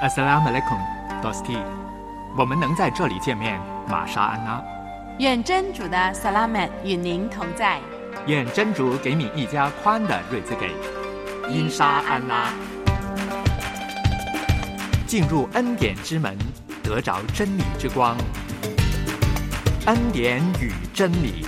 Assalamu alaikum, Dosti。我们能在这里见面，玛莎安娜。愿真主的萨拉曼与您同在。愿真主给你一家宽的瑞兹给。因沙安拉。进入恩典之门，得着真理之光。恩典与真理。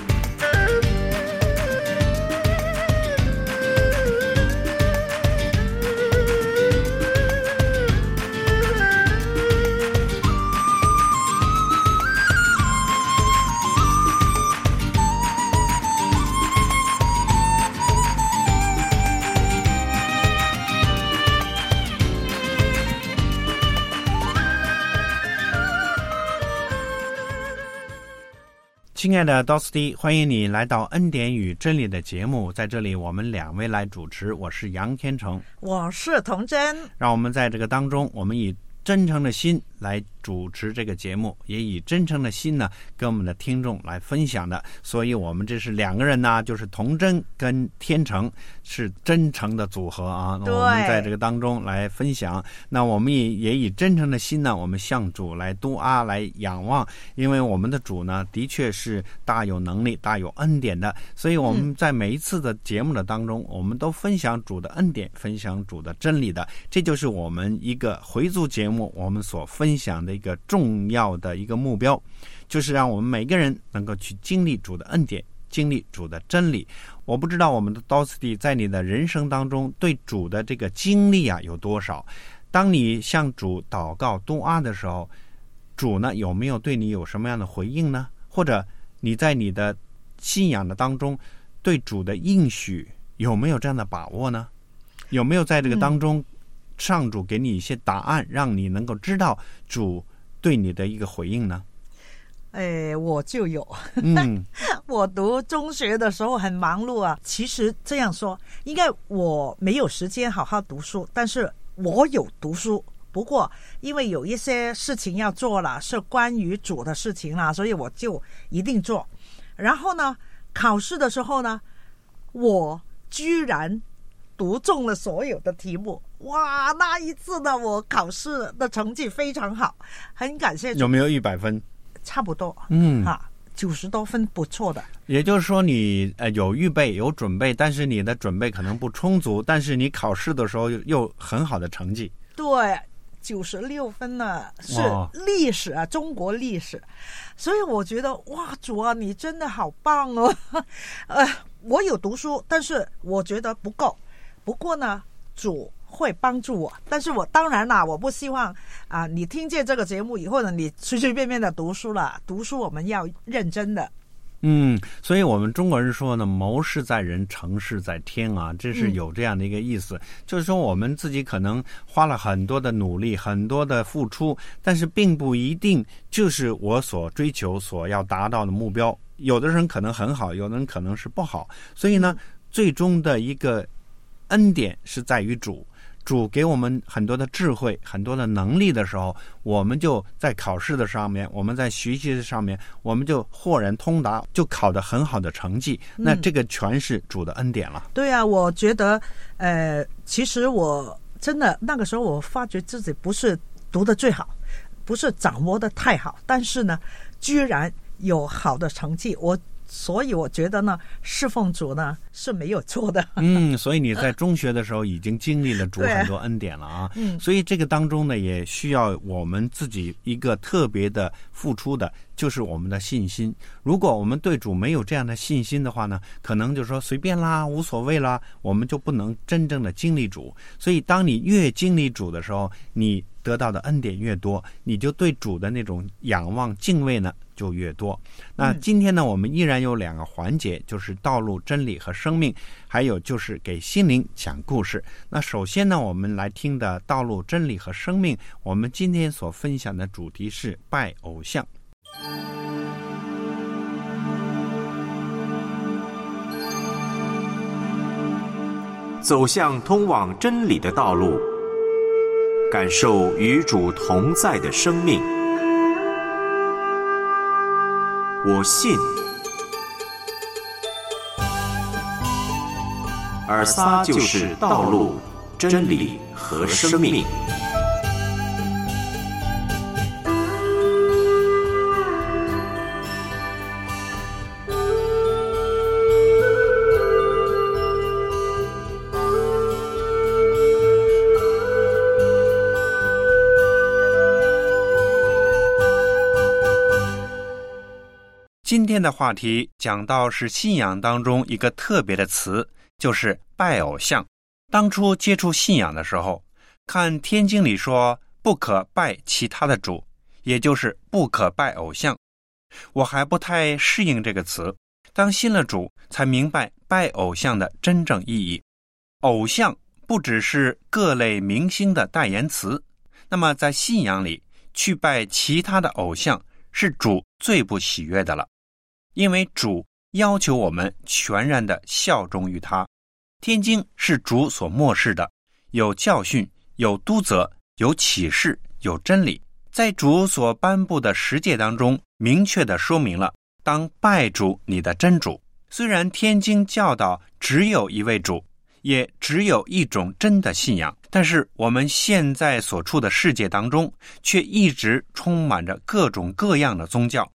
亲爱的 Dosti，欢迎你来到恩典与真理的节目。在这里，我们两位来主持，我是杨天成，我是童真。让我们在这个当中，我们以真诚的心来主持这个节目，也以真诚的心呢，跟我们的听众来分享的。所以，我们这是两个人呢，就是童真跟天成是真诚的组合啊。那我们在这个当中来分享，那我们也也以真诚的心呢，我们向主来督阿来仰望，因为我们的主呢，的确是大有能力、大有恩典的。所以我们在每一次的节目的当中，我们都分享主的恩典，分享主的真理的。这就是我们一个回族节目，我们所分享的一个重要的一个目标，就是让我们每个人能够去经历主的恩典，经历主的真理。我不知道我们的 Dosty 在你的人生当中对主的这个经历啊有多少？当你向主祷告东阿的时候，主呢有没有对你有什么样的回应呢？或者你在你的信仰的当中对主的应许有没有这样的把握呢？有没有在这个当中？上主给你一些答案，让你能够知道主对你的一个回应呢？哎，我就有。嗯，我读中学的时候很忙碌啊。其实这样说，应该我没有时间好好读书，但是我有读书。不过因为有一些事情要做了，是关于主的事情啦，所以我就一定做。然后呢，考试的时候呢，我居然读中了所有的题目。哇，那一次呢，我考试的成绩非常好，很感谢。有没有一百分？差不多，嗯，哈，九十多分，不错的。也就是说，你呃有预备，有准备，但是你的准备可能不充足，但是你考试的时候又很好的成绩。对，九十六分呢，是历史啊，中国历史。所以我觉得，哇，主啊，你真的好棒哦！呃，我有读书，但是我觉得不够。不过呢，主。会帮助我，但是我当然啦，我不希望啊，你听见这个节目以后呢，你随随便便的读书了。读书我们要认真的。嗯，所以我们中国人说呢，谋事在人，成事在天啊，这是有这样的一个意思。就是说，我们自己可能花了很多的努力，很多的付出，但是并不一定就是我所追求、所要达到的目标。有的人可能很好，有的人可能是不好。所以呢，最终的一个恩典是在于主。主给我们很多的智慧、很多的能力的时候，我们就在考试的上面，我们在学习的上面，我们就豁然通达，就考得很好的成绩。那这个全是主的恩典了。对啊，我觉得，呃，其实我真的那个时候，我发觉自己不是读的最好，不是掌握的太好，但是呢，居然有好的成绩。我。所以我觉得呢，侍奉主呢是没有错的。嗯，所以你在中学的时候已经经历了主很多恩典了啊。嗯，所以这个当中呢，也需要我们自己一个特别的付出的，就是我们的信心。如果我们对主没有这样的信心的话呢，可能就说随便啦，无所谓啦，我们就不能真正的经历主。所以，当你越经历主的时候，你得到的恩典越多，你就对主的那种仰望敬畏呢。就越多。那今天呢，我们依然有两个环节，就是道路、真理和生命，还有就是给心灵讲故事。那首先呢，我们来听的道路、真理和生命，我们今天所分享的主题是拜偶像。走向通往真理的道路，感受与主同在的生命。我信，尔撒就是道路、真理和生命。天的话题讲到是信仰当中一个特别的词，就是拜偶像。当初接触信仰的时候，看天经里说不可拜其他的主，也就是不可拜偶像，我还不太适应这个词。当信了主，才明白拜偶像的真正意义。偶像不只是各类明星的代言词，那么在信仰里去拜其他的偶像，是主最不喜悦的了。因为主要求我们全然的效忠于他，天经是主所漠视的，有教训，有督责，有启示，有真理，在主所颁布的十诫当中，明确的说明了当拜主你的真主。虽然天经教导只有一位主，也只有一种真的信仰，但是我们现在所处的世界当中，却一直充满着各种各样的宗教。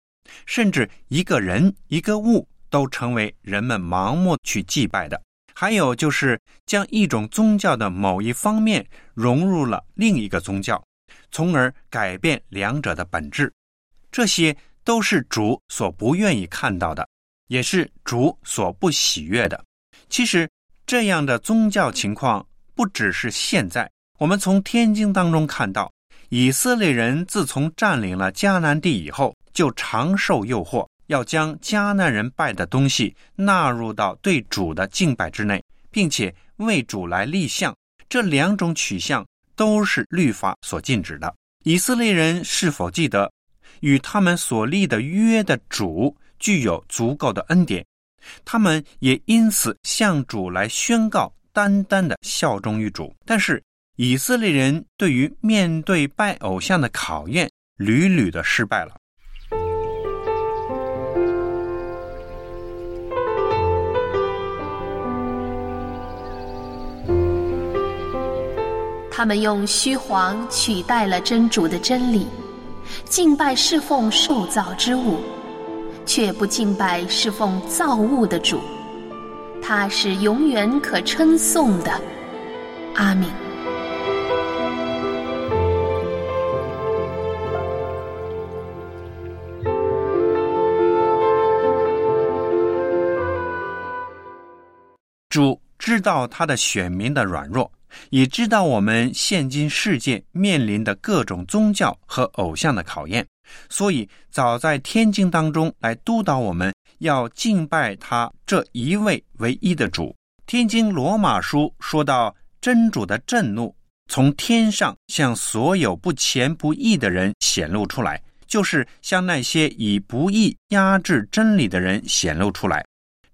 甚至一个人、一个物都成为人们盲目去祭拜的。还有就是将一种宗教的某一方面融入了另一个宗教，从而改变两者的本质。这些都是主所不愿意看到的，也是主所不喜悦的。其实，这样的宗教情况不只是现在。我们从天经当中看到，以色列人自从占领了迦南地以后。就常受诱惑，要将迦南人拜的东西纳入到对主的敬拜之内，并且为主来立像。这两种取向都是律法所禁止的。以色列人是否记得，与他们所立的约的主具有足够的恩典？他们也因此向主来宣告单单的效忠于主。但是以色列人对于面对拜偶像的考验，屡屡的失败了。他们用虚谎取代了真主的真理，敬拜侍奉受造之物，却不敬拜侍奉造物的主。他是永远可称颂的。阿敏。主知道他的选民的软弱。也知道我们现今世界面临的各种宗教和偶像的考验，所以早在天经当中来督导我们要敬拜他这一位唯一的主。天经罗马书说到，真主的震怒从天上向所有不虔不义的人显露出来，就是向那些以不义压制真理的人显露出来。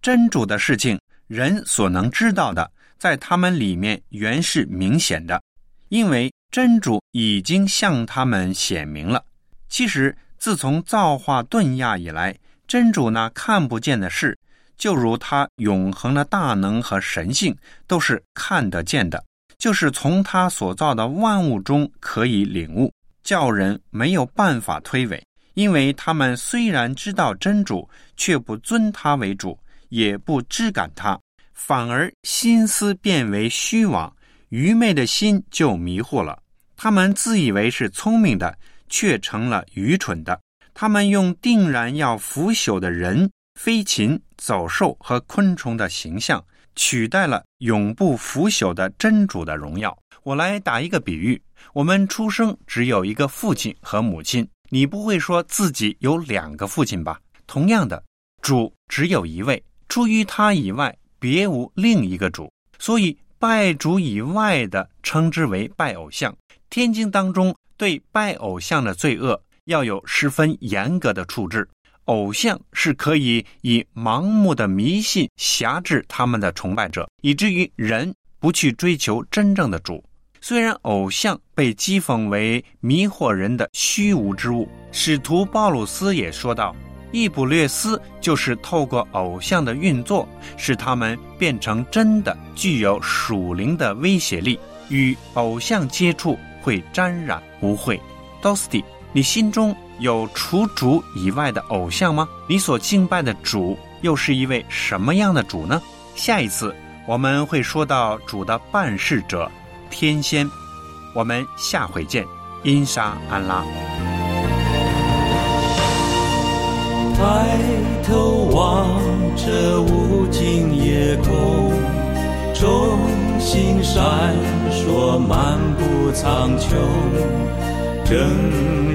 真主的事情，人所能知道的。在他们里面原是明显的，因为真主已经向他们显明了。其实自从造化顿亚以来，真主那看不见的事，就如他永恒的大能和神性，都是看得见的，就是从他所造的万物中可以领悟，叫人没有办法推诿。因为他们虽然知道真主，却不尊他为主，也不知感他。反而心思变为虚妄，愚昧的心就迷惑了。他们自以为是聪明的，却成了愚蠢的。他们用定然要腐朽的人、飞禽、走兽和昆虫的形象，取代了永不腐朽的真主的荣耀。我来打一个比喻：我们出生只有一个父亲和母亲，你不会说自己有两个父亲吧？同样的，主只有一位，出于他以外。别无另一个主，所以拜主以外的称之为拜偶像。天经当中对拜偶像的罪恶要有十分严格的处置。偶像是可以以盲目的迷信辖制他们的崇拜者，以至于人不去追求真正的主。虽然偶像被讥讽为迷惑人的虚无之物，使徒鲍鲁斯也说道。易卜略斯就是透过偶像的运作，使他们变成真的具有属灵的威胁力。与偶像接触会沾染污秽。Dosti，你心中有除主以外的偶像吗？你所敬拜的主又是一位什么样的主呢？下一次我们会说到主的办事者天仙。我们下回见，因沙安拉。抬头望着无尽夜空，众星闪烁，漫步苍穹。正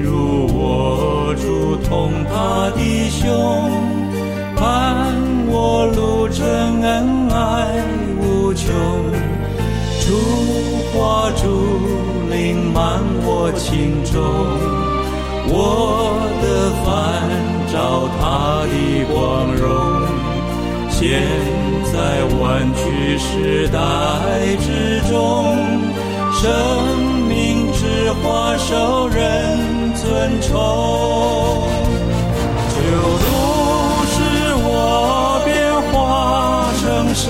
如我主同他弟兄，伴我路程恩爱无穷。烛花烛灵满我心中，我的烦照他的光荣。现在弯曲时代之中，生命之花受人尊崇。就如使我变化成神。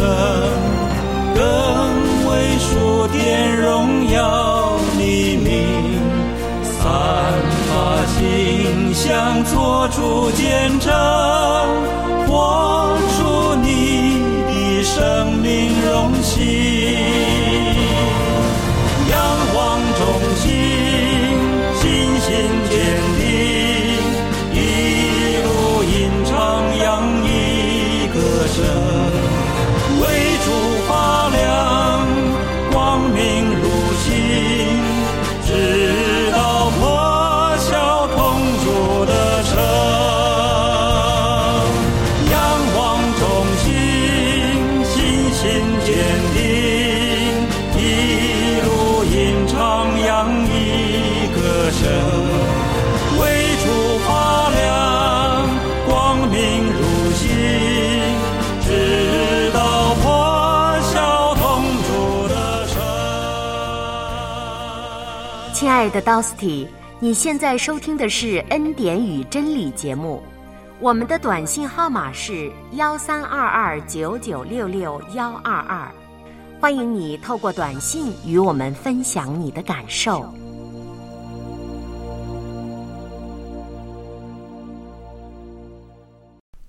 更为数点荣耀馨香，做出见证，亲爱的 Dosty，你现在收听的是恩典与真理节目，我们的短信号码是幺三二二九九六六幺二二，欢迎你透过短信与我们分享你的感受。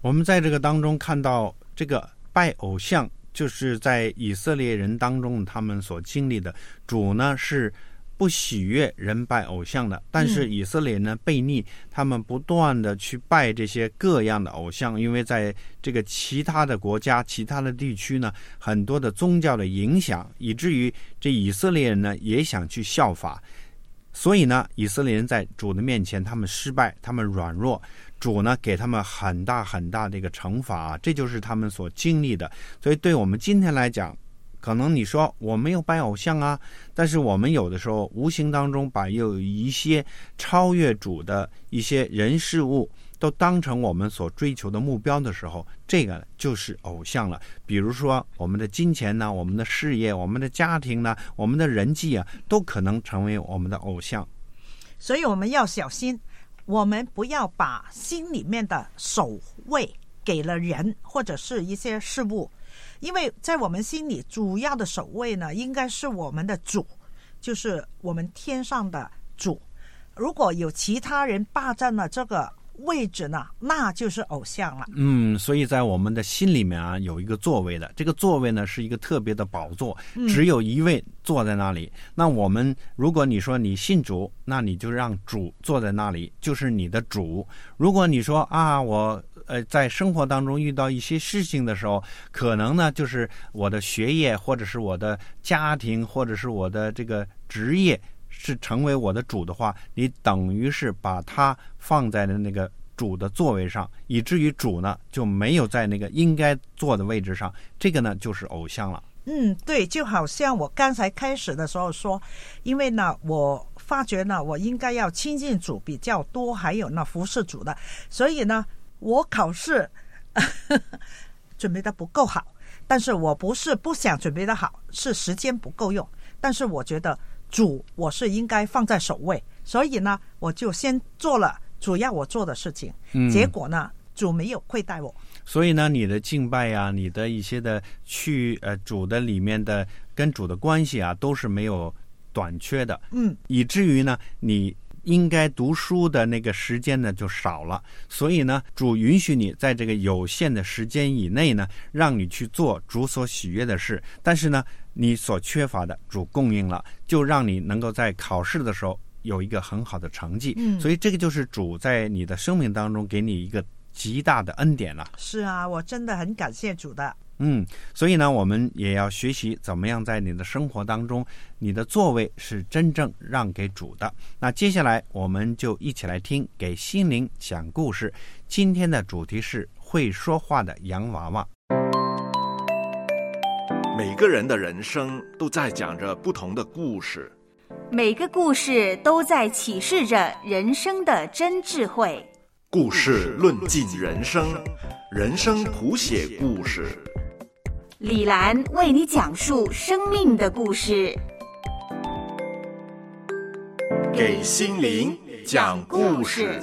我们在这个当中看到，这个拜偶像就是在以色列人当中他们所经历的。主呢是不喜悦人拜偶像的，但是以色列人呢悖逆，他们不断的去拜这些各样的偶像，因为在这个其他的国家、其他的地区呢，很多的宗教的影响，以至于这以色列人呢也想去效法。所以呢，以色列人在主的面前，他们失败，他们软弱，主呢给他们很大很大的一个惩罚，这就是他们所经历的。所以，对我们今天来讲，可能你说我没有拜偶像啊，但是我们有的时候无形当中把有一些超越主的一些人事物。都当成我们所追求的目标的时候，这个就是偶像了。比如说，我们的金钱呢，我们的事业，我们的家庭呢，我们的人际啊，都可能成为我们的偶像。所以我们要小心，我们不要把心里面的守卫给了人或者是一些事物，因为在我们心里主要的守卫呢，应该是我们的主，就是我们天上的主。如果有其他人霸占了这个位置呢，那就是偶像了。嗯，所以在我们的心里面啊，有一个座位的，这个座位呢是一个特别的宝座，只有一位坐在那里。那我们如果你说你信主，那你就让主坐在那里，就是你的主。如果你说啊，我呃在生活当中遇到一些事情的时候，可能呢就是我的学业，或者是我的家庭，或者是我的这个职业。是成为我的主的话，你等于是把它放在了那个主的座位上，以至于主呢就没有在那个应该坐的位置上。这个呢就是偶像了。嗯，对，就好像我刚才开始的时候说，因为呢，我发觉呢，我应该要亲近主比较多，还有呢服侍主的，所以呢，我考试 准备的不够好。但是我不是不想准备的好，是时间不够用。但是我觉得。主，我是应该放在首位，所以呢，我就先做了主要我做的事情。嗯，结果呢，主没有亏待我。所以呢，你的敬拜呀，你的一些的去呃主的里面的跟主的关系啊，都是没有短缺的。嗯，以至于呢，你应该读书的那个时间呢就少了。所以呢，主允许你在这个有限的时间以内呢，让你去做主所喜悦的事。但是呢，你所缺乏的主供应了，就让你能够在考试的时候有一个很好的成绩。嗯所以这个就是主在你的生命当中给你一个极大的恩典了。是啊，我真的很感谢主的。嗯，所以呢，我们也要学习怎么样在你的生活当中，你的座位是真正让给主的。那接下来我们就一起来听给心灵讲故事。今天的主题是会说话的洋娃娃。每个人的人生都在讲着不同的故事，每个故事都在启示着人生的真智慧。故事论尽人生，人生谱写故事。李兰为你讲述生命的故事，给心灵讲故事。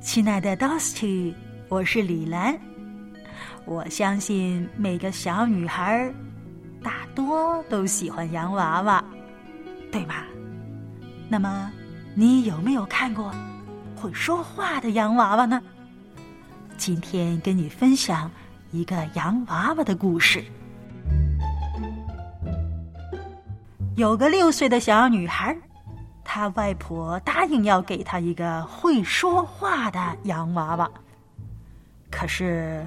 亲爱的 Dusty，我是李兰。我相信每个小女孩大多都喜欢洋娃娃，对吧？那么，你有没有看过会说话的洋娃娃呢？今天跟你分享一个洋娃娃的故事。有个六岁的小女孩。她外婆答应要给她一个会说话的洋娃娃，可是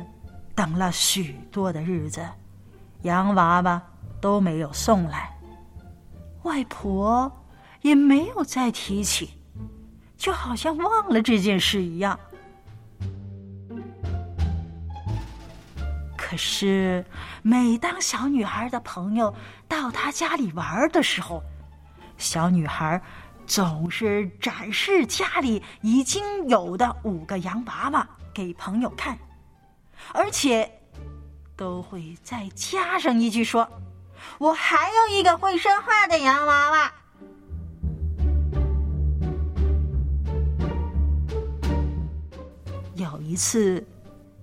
等了许多的日子，洋娃娃都没有送来，外婆也没有再提起，就好像忘了这件事一样。可是，每当小女孩的朋友到她家里玩的时候，小女孩。总是展示家里已经有的五个洋娃娃给朋友看，而且都会再加上一句说：“我还有一个会说话的洋娃娃。”有一次，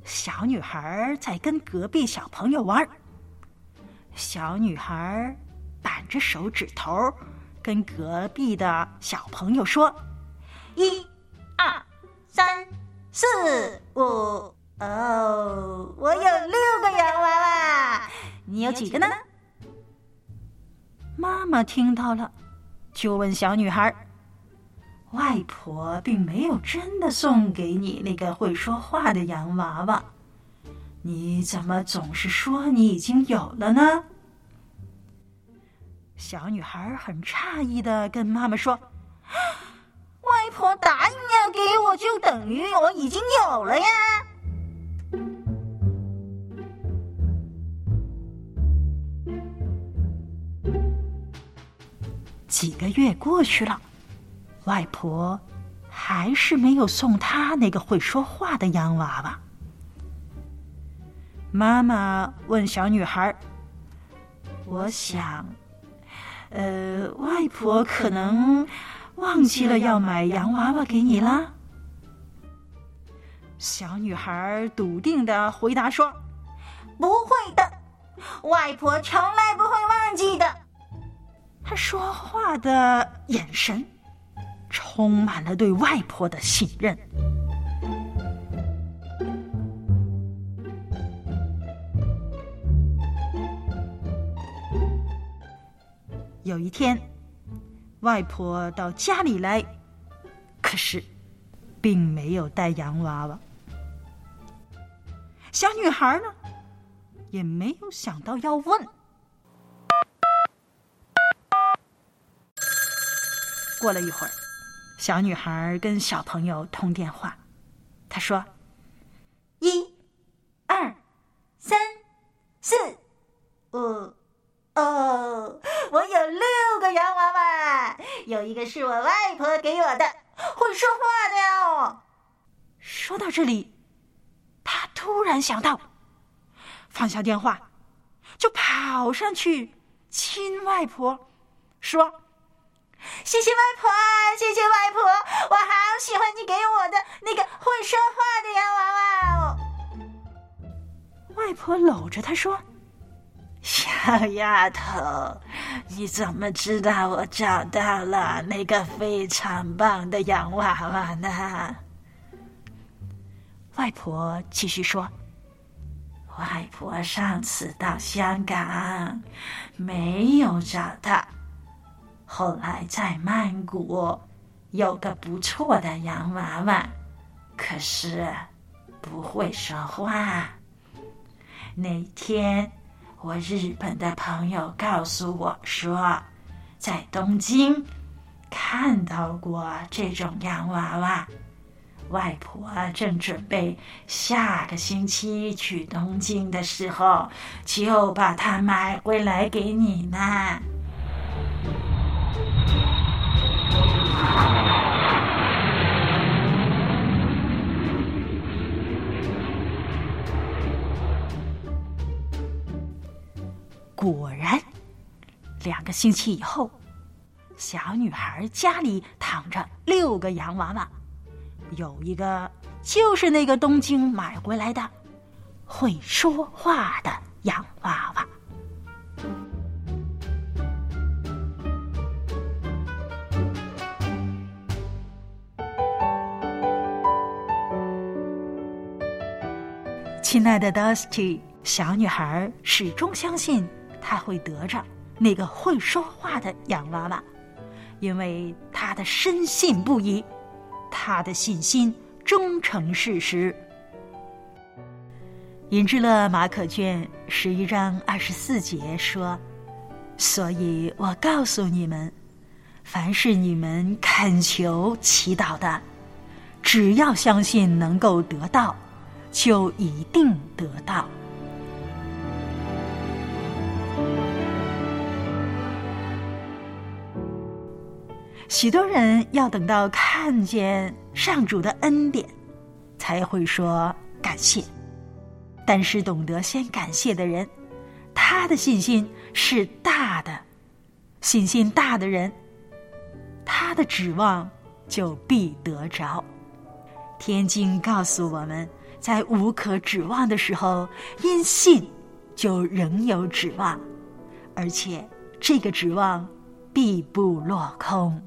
小女孩在跟隔壁小朋友玩，小女孩扳着手指头。跟隔壁的小朋友说：“一、二、三、四、五，哦，我有六个洋娃娃，你有几个呢？”妈妈听到了，就问小女孩：“外婆并没有真的送给你那个会说话的洋娃娃，你怎么总是说你已经有了呢？”小女孩很诧异的跟妈妈说：“外婆答应要给我，就等于我已经有了呀。”几个月过去了，外婆还是没有送她那个会说话的洋娃娃。妈妈问小女孩：“我想。”呃，外婆可能忘记了要买洋娃娃给你了。小女孩笃定的回答说：“不会的，外婆从来不会忘记的。”他说话的眼神充满了对外婆的信任。有一天，外婆到家里来，可是并没有带洋娃娃。小女孩呢，也没有想到要问。过了一会儿，小女孩跟小朋友通电话，她说：“一、二、三、四、五。”哦，我有六个洋娃娃，有一个是我外婆给我的，会说话的哦。说到这里，他突然想到，放下电话，就跑上去亲外婆，说：“谢谢外婆，谢谢外婆，我好喜欢你给我的那个会说话的洋娃娃哦。”外婆搂着他说。小丫头，你怎么知道我找到了那个非常棒的洋娃娃呢？外婆继续说：“外婆上次到香港没有找到，后来在曼谷有个不错的洋娃娃，可是不会说话。那天我日本的朋友告诉我说，在东京看到过这种洋娃娃。”外婆正准备下个星期去东京的时候，就把它买回来给你呢。果然，两个星期以后，小女孩家里躺着六个洋娃娃。有一个就是那个东京买回来的会说话的洋娃娃。亲爱的 Dusty，小女孩始终相信她会得着那个会说话的洋娃娃，因为她的深信不疑。她的信心终成事实。引之乐马可卷十一章二十四节说：“所以我告诉你们，凡是你们恳求、祈祷的，只要相信能够得到，就一定得到。”许多人要等到看见上主的恩典，才会说感谢。但是懂得先感谢的人，他的信心是大的。信心大的人，他的指望就必得着。天经告诉我们，在无可指望的时候，因信就仍有指望，而且这个指望必不落空。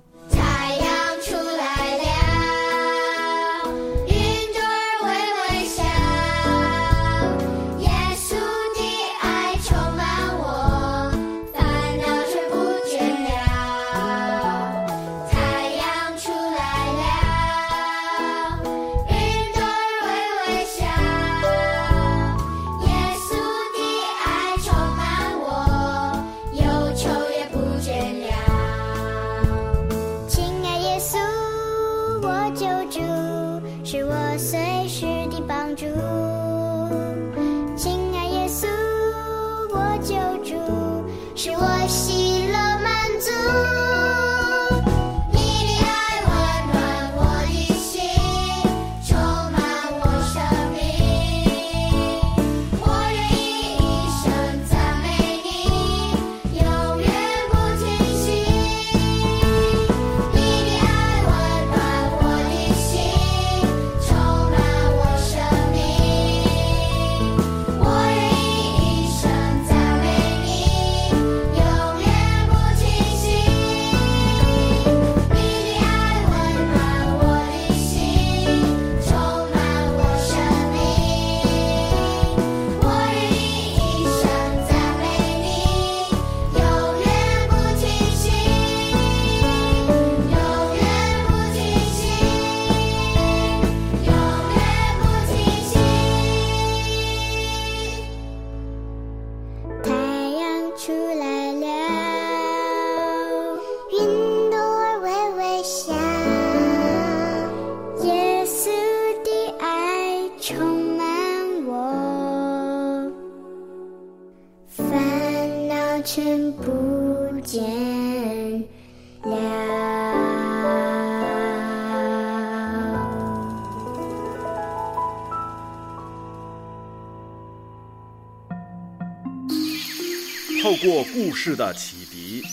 透过故事的启迪，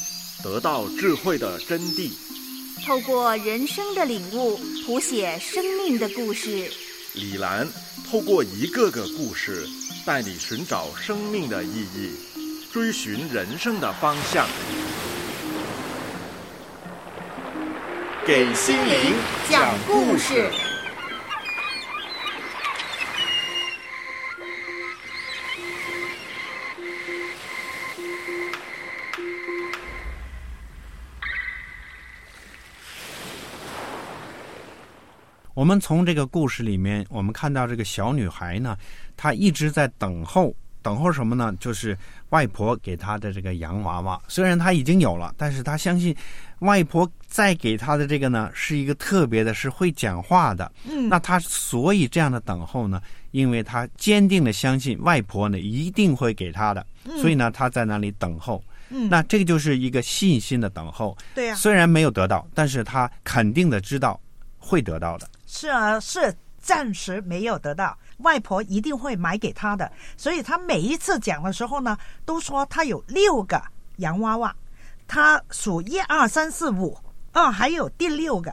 得到智慧的真谛；透过人生的领悟，谱写生命的故事。李兰透过一个个故事，带你寻找生命的意义，追寻人生的方向，给心灵讲故事。们从这个故事里面，我们看到这个小女孩呢，她一直在等候，等候什么呢？就是外婆给她的这个洋娃娃。虽然她已经有了，但是她相信外婆再给她的这个呢，是一个特别的，是会讲话的。嗯，那她所以这样的等候呢，因为她坚定的相信外婆呢一定会给她的，所以呢，她在那里等候。嗯，那这个就是一个信心的等候。对呀、虽然没有得到，但是她肯定的知道会得到的。是啊，是暂时没有得到，外婆一定会买给他的。所以他每一次讲的时候呢，都说他有六个洋娃娃，他数一二三四五，啊，还有第六个，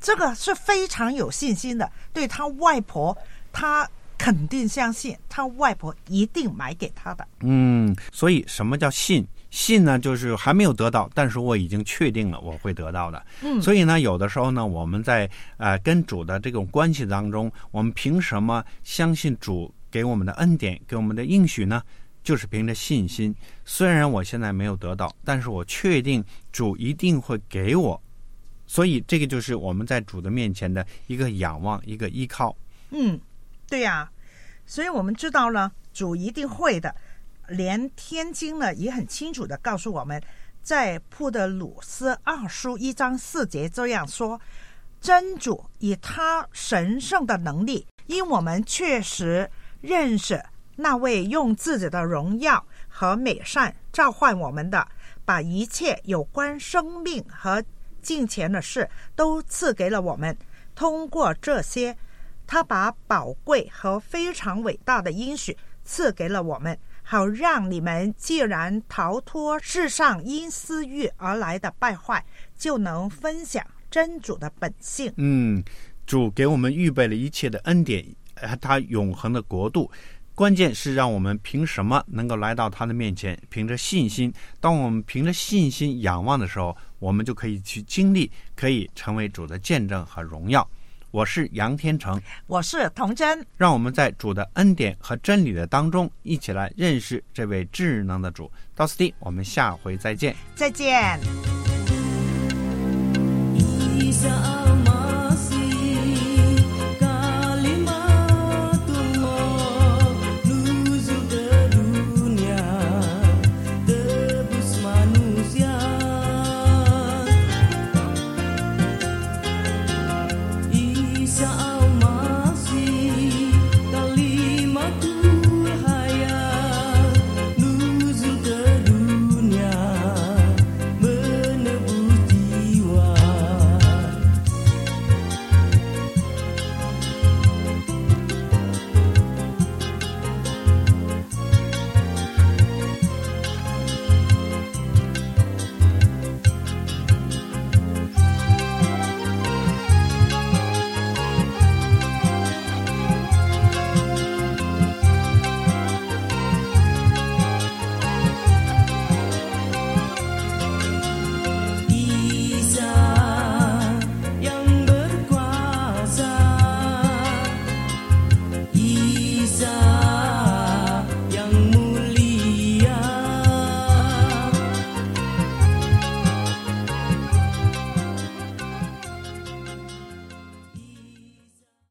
这个是非常有信心的。对他外婆，他肯定相信他外婆一定买给他的。嗯，所以什么叫信？信呢，就是还没有得到，但是我已经确定了我会得到的。嗯所以呢，有的时候呢，我们在呃跟主的这种关系当中，我们凭什么相信主给我们的恩典，给我们的应许呢？就是凭着信心。虽然我现在没有得到，但是我确定主一定会给我。所以这个就是我们在主的面前的一个仰望，一个依靠。嗯，对呀、所以我们知道了，主一定会的。连天经呢也很清楚的告诉我们，在普德鲁斯二书一章四节这样说：真主以他神圣的能力，因我们确实认识那位用自己的荣耀和美善召唤我们的，把一切有关生命和金钱的事都赐给了我们。通过这些，他把宝贵和非常伟大的应许赐给了我们，好让你们既然逃脱世上因私欲而来的败坏，就能分享真主的本性。嗯，主给我们预备了一切的恩典，呃他永恒的国度。关键是让我们凭什么能够来到他的面前？凭着信心。当我们凭着信心仰望的时候，我们就可以去经历，可以成为主的见证和荣耀。我是杨天成，我是童真，让我们在主的恩典和真理的当中，一起来认识这位智能的主。到此地，我们下回再见。再见。一下。